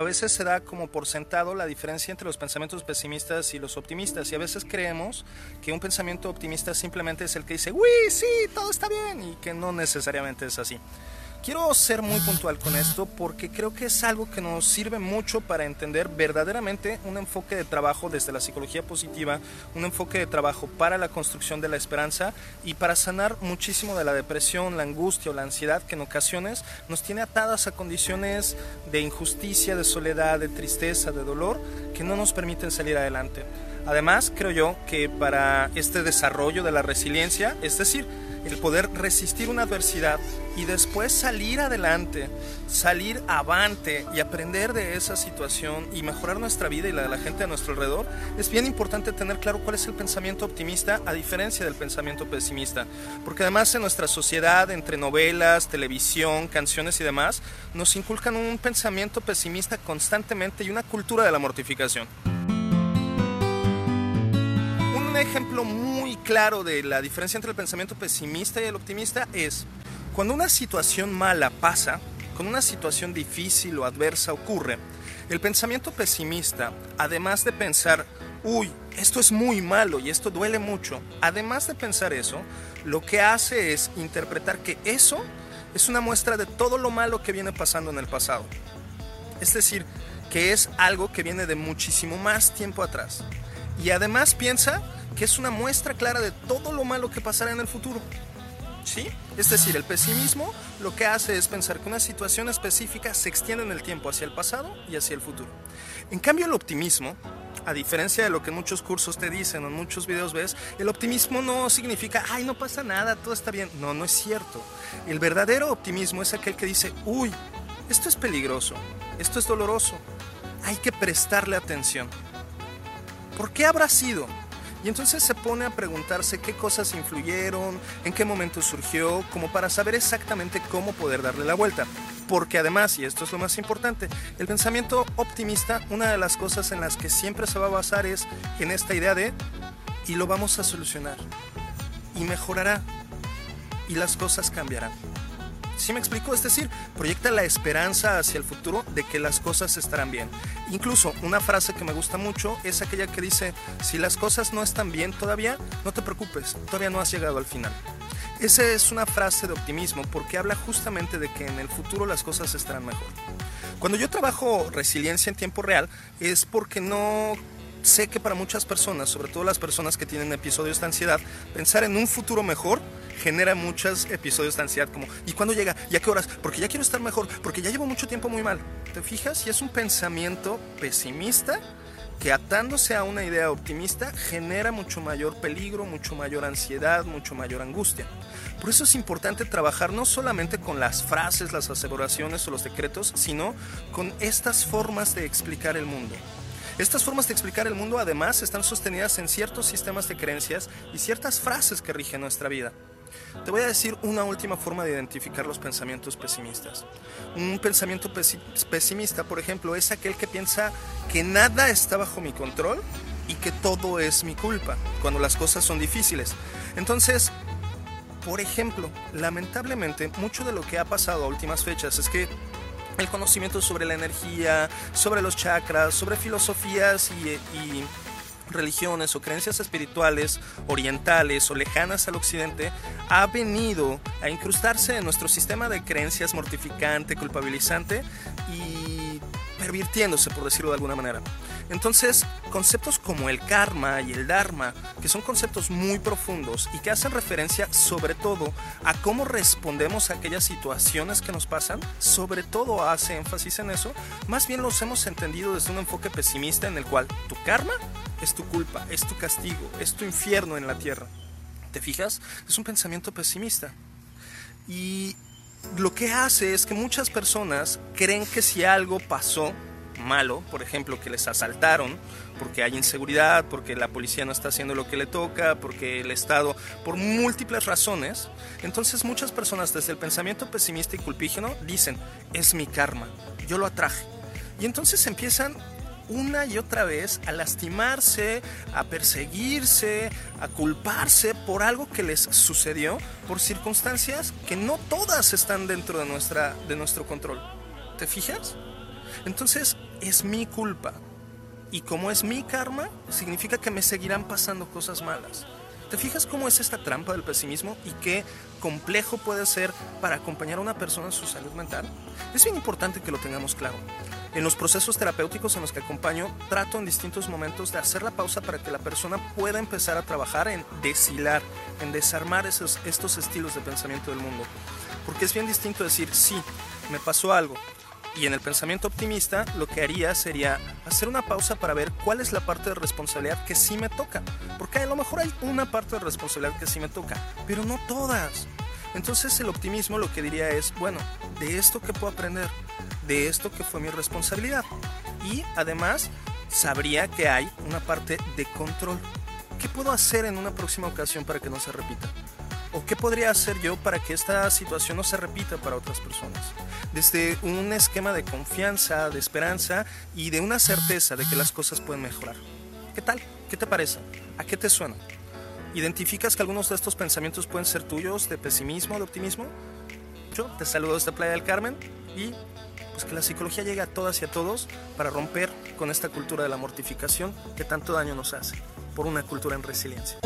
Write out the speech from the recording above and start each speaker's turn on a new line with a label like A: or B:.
A: A veces se da como por sentado la diferencia entre los pensamientos pesimistas y los optimistas y a veces creemos que un pensamiento optimista simplemente es el que dice, uy, sí, todo está bien y que no necesariamente es así. Quiero ser muy puntual con esto porque creo que es algo que nos sirve mucho para entender verdaderamente un enfoque de trabajo desde la psicología positiva, un enfoque de trabajo para la construcción de la esperanza y para sanar muchísimo de la depresión, la angustia o la ansiedad que en ocasiones nos tiene atadas a condiciones de injusticia, de soledad, de tristeza, de dolor que no nos permiten salir adelante. Además, creo yo que para este desarrollo de la resiliencia, es decir, el poder resistir una adversidad y después salir adelante, salir avante y aprender de esa situación y mejorar nuestra vida y la de la gente a nuestro alrededor, es bien importante tener claro cuál es el pensamiento optimista a diferencia del pensamiento pesimista. Porque además en nuestra sociedad, entre novelas, televisión, canciones y demás, nos inculcan un pensamiento pesimista constantemente y una cultura de la mortificación ejemplo muy claro de la diferencia entre el pensamiento pesimista y el optimista es cuando una situación mala pasa, cuando una situación difícil o adversa ocurre, el pensamiento pesimista, además de pensar, uy, esto es muy malo y esto duele mucho, además de pensar eso, lo que hace es interpretar que eso es una muestra de todo lo malo que viene pasando en el pasado. Es decir, que es algo que viene de muchísimo más tiempo atrás. Y además piensa que es una muestra clara de todo lo malo que pasará en el futuro. ¿Sí? Es decir, el pesimismo lo que hace es pensar que una situación específica se extiende en el tiempo hacia el pasado y hacia el futuro. En cambio, el optimismo, a diferencia de lo que muchos cursos te dicen o en muchos videos ves, el optimismo no significa, ay, no pasa nada, todo está bien. No, no es cierto. El verdadero optimismo es aquel que dice, uy, esto es peligroso, esto es doloroso, hay que prestarle atención. ¿Por qué habrá sido? Y entonces se pone a preguntarse qué cosas influyeron, en qué momento surgió, como para saber exactamente cómo poder darle la vuelta. Porque además, y esto es lo más importante, el pensamiento optimista, una de las cosas en las que siempre se va a basar es en esta idea de, y lo vamos a solucionar, y mejorará, y las cosas cambiarán. ¿Sí me explico? Es decir, proyecta la esperanza hacia el futuro de que las cosas estarán bien. Incluso una frase que me gusta mucho es aquella que dice, si las cosas no están bien todavía, no te preocupes, todavía no has llegado al final. Esa es una frase de optimismo porque habla justamente de que en el futuro las cosas estarán mejor. Cuando yo trabajo resiliencia en tiempo real es porque no sé que para muchas personas, sobre todo las personas que tienen episodios de ansiedad, pensar en un futuro mejor genera muchos episodios de ansiedad como ¿y cuándo llega? ¿Y a qué horas? Porque ya quiero estar mejor, porque ya llevo mucho tiempo muy mal. ¿Te fijas? Y es un pensamiento pesimista que atándose a una idea optimista genera mucho mayor peligro, mucho mayor ansiedad, mucho mayor angustia. Por eso es importante trabajar no solamente con las frases, las aseveraciones o los decretos, sino con estas formas de explicar el mundo. Estas formas de explicar el mundo además están sostenidas en ciertos sistemas de creencias y ciertas frases que rigen nuestra vida. Te voy a decir una última forma de identificar los pensamientos pesimistas. Un pensamiento pesimista, por ejemplo, es aquel que piensa que nada está bajo mi control y que todo es mi culpa cuando las cosas son difíciles. Entonces, por ejemplo, lamentablemente, mucho de lo que ha pasado a últimas fechas es que el conocimiento sobre la energía, sobre los chakras, sobre filosofías y, religiones o creencias espirituales orientales o lejanas al occidente ha venido a incrustarse en nuestro sistema de creencias mortificante, culpabilizante y pervirtiéndose, por decirlo de alguna manera. Entonces, conceptos como el karma y el dharma, que son conceptos muy profundos y que hacen referencia sobre todo a cómo respondemos a aquellas situaciones que nos pasan, sobre todo hace énfasis en eso, más bien los hemos entendido desde un enfoque pesimista en el cual tu karma es tu culpa, es tu castigo, es tu infierno en la tierra. ¿Te fijas? Es un pensamiento pesimista. Y lo que hace es que muchas personas creen que si algo pasó, malo, por ejemplo, que les asaltaron, porque hay inseguridad, porque la policía no está haciendo lo que le toca, porque el Estado, por múltiples razones, entonces muchas personas desde el pensamiento pesimista y culpígeno dicen, es mi karma, yo lo atraje. Y entonces empiezan una y otra vez a lastimarse, a perseguirse, a culparse por algo que les sucedió, por circunstancias que no todas están dentro de, nuestra, de nuestro control. ¿Te fijas? Entonces es mi culpa. Y como es mi karma, significa que me seguirán pasando cosas malas. ¿Te fijas cómo es esta trampa del pesimismo y qué complejo puede ser para acompañar a una persona en su salud mental? Es bien importante que lo tengamos claro. En los procesos terapéuticos en los que acompaño, trato en distintos momentos de hacer la pausa para que la persona pueda empezar a trabajar en deshilar, en desarmar esos, estos estilos de pensamiento del mundo. Porque es bien distinto decir, sí, me pasó algo, y en el pensamiento optimista lo que haría sería hacer una pausa para ver cuál es la parte de responsabilidad que sí me toca. Porque a lo mejor hay una parte de responsabilidad que sí me toca, pero no todas. Entonces el optimismo lo que diría es, bueno, de esto que puedo aprender, de esto que fue mi responsabilidad. Y además sabría que hay una parte de control. ¿Qué puedo hacer en una próxima ocasión para que no se repita? ¿O qué podría hacer yo para que esta situación no se repita para otras personas? Desde un esquema de confianza, de esperanza y de una certeza de que las cosas pueden mejorar. ¿Qué tal? ¿Qué te parece? ¿A qué te suena? ¿Identificas que algunos de estos pensamientos pueden ser tuyos, de pesimismo, de optimismo? Yo te saludo desde Playa del Carmen y pues que la psicología llegue a todas y a todos para romper con esta cultura de la mortificación que tanto daño nos hace por una cultura en resiliencia.